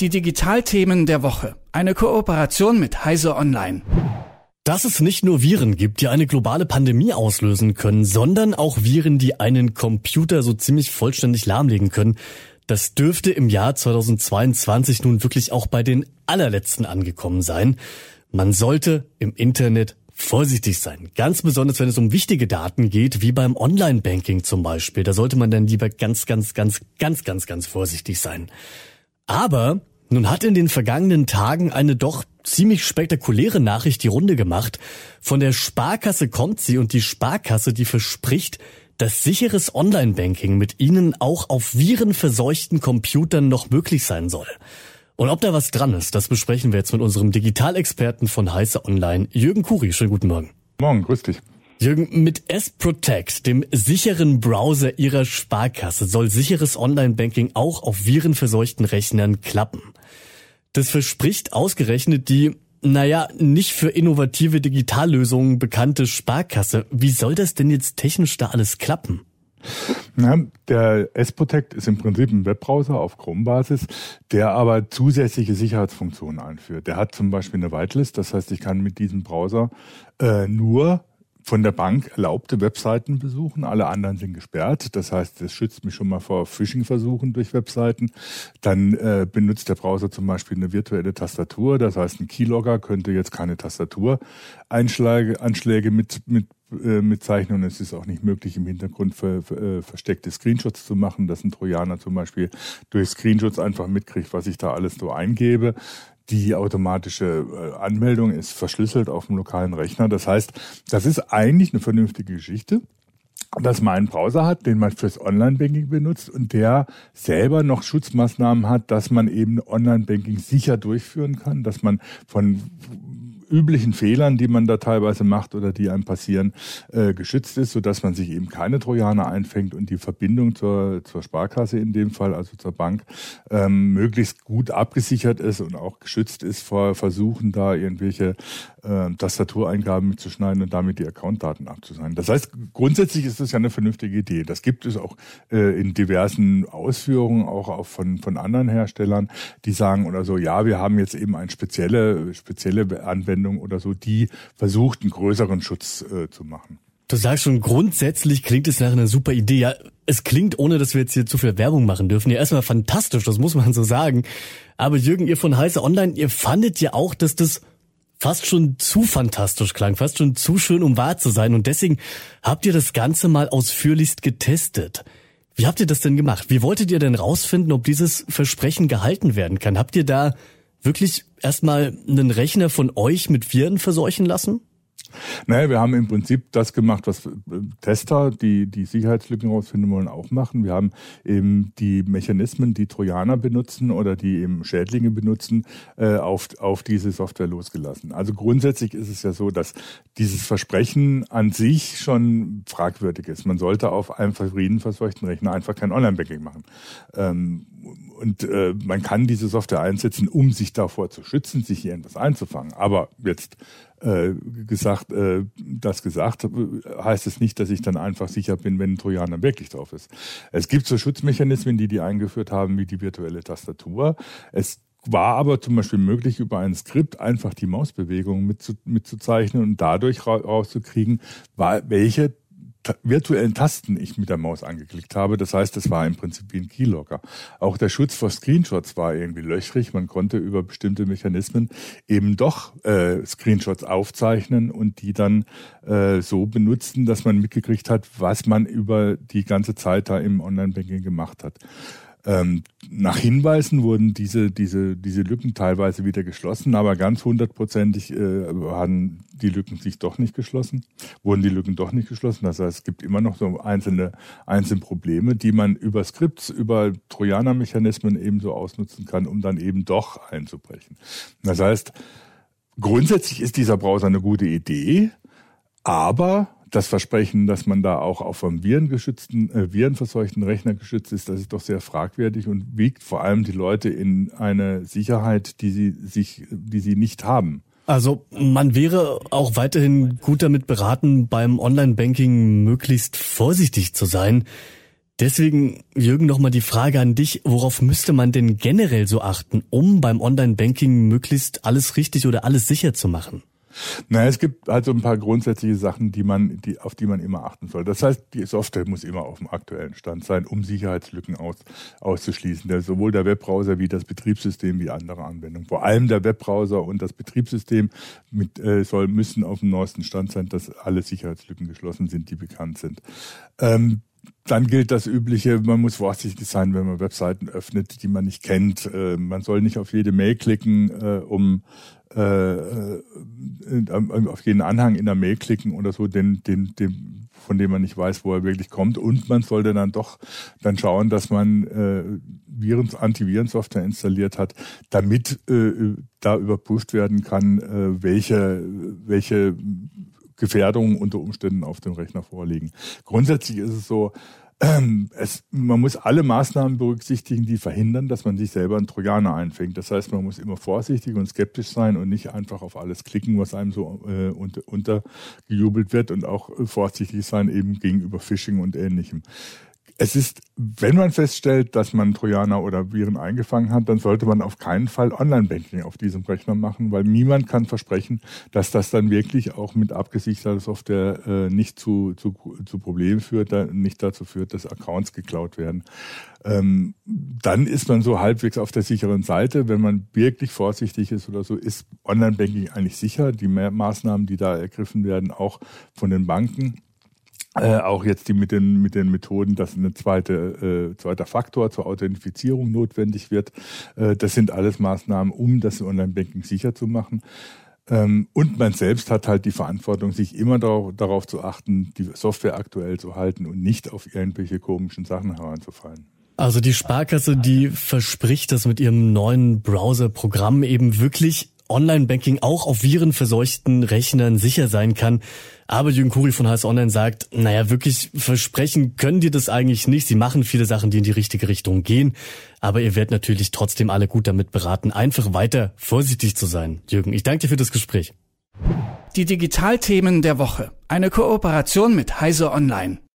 Die Digitalthemen der Woche. Eine Kooperation mit Heise Online. Dass es nicht nur Viren gibt, die eine globale Pandemie auslösen können, sondern auch Viren, die einen Computer so ziemlich vollständig lahmlegen können, das dürfte im Jahr 2022 nun wirklich auch bei den allerletzten angekommen sein. Man sollte im Internet vorsichtig sein. Ganz besonders, wenn es um wichtige Daten geht, wie beim Online-Banking zum Beispiel. Da sollte man dann lieber ganz, ganz, ganz, ganz, ganz, ganz vorsichtig sein. Aber nun hat in den vergangenen Tagen eine doch ziemlich spektakuläre Nachricht die Runde gemacht. Von der Sparkasse kommt sie und die Sparkasse, die verspricht, dass sicheres Online-Banking mit ihnen auch auf virenverseuchten Computern noch möglich sein soll. Und ob da was dran ist, das besprechen wir jetzt mit unserem Digitalexperten von Heiße Online, Jürgen Kuri. Schönen guten Morgen. Morgen, grüß dich. Jürgen, mit S-Protect, dem sicheren Browser Ihrer Sparkasse, soll sicheres Online-Banking auch auf virenverseuchten Rechnern klappen. Das verspricht ausgerechnet die, naja, nicht für innovative Digitallösungen bekannte Sparkasse. Wie soll das denn jetzt technisch da alles klappen? Na, der S-Protect ist im Prinzip ein Webbrowser auf Chrome-Basis, der aber zusätzliche Sicherheitsfunktionen einführt. Der hat zum Beispiel eine Whitelist, das heißt, ich kann mit diesem Browser äh, nur von der Bank erlaubte Webseiten besuchen. Alle anderen sind gesperrt. Das heißt, es schützt mich schon mal vor Phishing-Versuchen durch Webseiten. Dann äh, benutzt der Browser zum Beispiel eine virtuelle Tastatur. Das heißt, ein Keylogger könnte jetzt keine Tastatur-Anschläge mit, mit äh, mit Zeichnen. Es ist auch nicht möglich, im Hintergrund ver, ver, äh, versteckte Screenshots zu machen, dass ein Trojaner zum Beispiel durch Screenshots einfach mitkriegt, was ich da alles so eingebe. Die automatische äh, Anmeldung ist verschlüsselt auf dem lokalen Rechner. Das heißt, das ist eigentlich eine vernünftige Geschichte dass man einen Browser hat, den man fürs Online-Banking benutzt und der selber noch Schutzmaßnahmen hat, dass man eben Online-Banking sicher durchführen kann, dass man von üblichen Fehlern, die man da teilweise macht oder die einem passieren, äh, geschützt ist, sodass man sich eben keine Trojaner einfängt und die Verbindung zur, zur Sparkasse in dem Fall, also zur Bank, ähm, möglichst gut abgesichert ist und auch geschützt ist vor Versuchen, da irgendwelche äh, Tastatureingaben mitzuschneiden und damit die Accountdaten abzusagen. Das heißt, grundsätzlich ist das ja eine vernünftige Idee. Das gibt es auch äh, in diversen Ausführungen, auch, auch von, von anderen Herstellern, die sagen oder so, ja, wir haben jetzt eben eine spezielle, spezielle Anwendung oder so, die versucht, einen größeren Schutz äh, zu machen. Du sagst schon, grundsätzlich klingt es nach einer super Idee. Ja, es klingt, ohne dass wir jetzt hier zu viel Werbung machen dürfen, ja erstmal fantastisch, das muss man so sagen. Aber Jürgen, ihr von Heiße Online, ihr fandet ja auch, dass das fast schon zu fantastisch klang, fast schon zu schön, um wahr zu sein. Und deswegen habt ihr das Ganze mal ausführlichst getestet. Wie habt ihr das denn gemacht? Wie wolltet ihr denn rausfinden, ob dieses Versprechen gehalten werden kann? Habt ihr da wirklich erstmal einen Rechner von euch mit Viren verseuchen lassen? Naja, wir haben im Prinzip das gemacht, was äh, Tester, die die Sicherheitslücken rausfinden wollen, auch machen. Wir haben eben die Mechanismen, die Trojaner benutzen oder die eben Schädlinge benutzen, äh, auf, auf diese Software losgelassen. Also grundsätzlich ist es ja so, dass dieses Versprechen an sich schon fragwürdig ist. Man sollte auf einem friedensverseuchten Rechner einfach kein Online-Banking machen. Und äh, man kann diese Software einsetzen, um sich davor zu schützen, sich hier etwas einzufangen. Aber jetzt äh, gesagt, äh, das gesagt, heißt es nicht, dass ich dann einfach sicher bin, wenn ein Trojaner wirklich drauf ist. Es gibt so Schutzmechanismen, die die eingeführt haben, wie die virtuelle Tastatur. Es war aber zum Beispiel möglich, über ein Skript einfach die Mausbewegung mitzuzeichnen und dadurch rauszukriegen, welche virtuellen Tasten ich mit der Maus angeklickt habe. Das heißt, es war im Prinzip wie ein Keylogger. Auch der Schutz vor Screenshots war irgendwie löchrig. Man konnte über bestimmte Mechanismen eben doch äh, Screenshots aufzeichnen und die dann äh, so benutzen, dass man mitgekriegt hat, was man über die ganze Zeit da im Online-Banking gemacht hat. Ähm, nach Hinweisen wurden diese, diese, diese Lücken teilweise wieder geschlossen, aber ganz hundertprozentig äh, haben die Lücken sich doch nicht geschlossen, wurden die Lücken doch nicht geschlossen. Das heißt, es gibt immer noch so einzelne, einzelne Probleme, die man über Skripts, über Trojaner-Mechanismen ebenso ausnutzen kann, um dann eben doch einzubrechen. Das heißt, grundsätzlich ist dieser Browser eine gute Idee, aber das Versprechen, dass man da auch auf einem virengeschützten, äh, virenverseuchten Rechner geschützt ist, das ist doch sehr fragwürdig und wiegt vor allem die Leute in eine Sicherheit, die sie sich, die sie nicht haben. Also man wäre auch weiterhin gut damit beraten, beim Online-Banking möglichst vorsichtig zu sein. Deswegen, Jürgen, nochmal die Frage an dich. Worauf müsste man denn generell so achten, um beim Online-Banking möglichst alles richtig oder alles sicher zu machen? Naja, es gibt halt so ein paar grundsätzliche Sachen, die man, die, auf die man immer achten soll. Das heißt, die Software muss immer auf dem aktuellen Stand sein, um Sicherheitslücken aus, auszuschließen. Der, sowohl der Webbrowser wie das Betriebssystem wie andere Anwendungen. Vor allem der Webbrowser und das Betriebssystem mit, äh, soll, müssen auf dem neuesten Stand sein, dass alle Sicherheitslücken geschlossen sind, die bekannt sind. Ähm, dann gilt das Übliche, man muss vorsichtig sein, wenn man Webseiten öffnet, die man nicht kennt. Äh, man soll nicht auf jede Mail klicken, äh, um auf jeden Anhang in der Mail klicken oder so, den, den, den, von dem man nicht weiß, wo er wirklich kommt. Und man sollte dann doch dann schauen, dass man äh, Viren, Antivirensoftware installiert hat, damit äh, da überprüft werden kann, äh, welche, welche Gefährdungen unter Umständen auf dem Rechner vorliegen. Grundsätzlich ist es so, es, man muss alle Maßnahmen berücksichtigen, die verhindern, dass man sich selber einen Trojaner einfängt. Das heißt, man muss immer vorsichtig und skeptisch sein und nicht einfach auf alles klicken, was einem so äh, unter, untergejubelt wird und auch äh, vorsichtig sein eben gegenüber Phishing und ähnlichem. Es ist, wenn man feststellt, dass man Trojaner oder Viren eingefangen hat, dann sollte man auf keinen Fall Online-Banking auf diesem Rechner machen, weil niemand kann versprechen, dass das dann wirklich auch mit abgesicherter Software äh, nicht zu, zu, zu Problemen führt, da, nicht dazu führt, dass Accounts geklaut werden. Ähm, dann ist man so halbwegs auf der sicheren Seite. Wenn man wirklich vorsichtig ist oder so, ist Online-Banking eigentlich sicher. Die Maßnahmen, die da ergriffen werden, auch von den Banken äh, auch jetzt die mit den, mit den Methoden, dass ein zweite, äh, zweiter Faktor zur Authentifizierung notwendig wird. Äh, das sind alles Maßnahmen, um das Online-Banking sicher zu machen. Ähm, und man selbst hat halt die Verantwortung, sich immer darauf, darauf zu achten, die Software aktuell zu halten und nicht auf irgendwelche komischen Sachen heranzufallen. Also die Sparkasse, die verspricht, dass mit ihrem neuen Browser-Programm eben wirklich Online-Banking auch auf virenverseuchten Rechnern sicher sein kann. Aber Jürgen Kuri von HS Online sagt, naja, wirklich versprechen können die das eigentlich nicht. Sie machen viele Sachen, die in die richtige Richtung gehen. Aber ihr werdet natürlich trotzdem alle gut damit beraten, einfach weiter vorsichtig zu sein. Jürgen, ich danke dir für das Gespräch. Die Digitalthemen der Woche. Eine Kooperation mit Heise Online.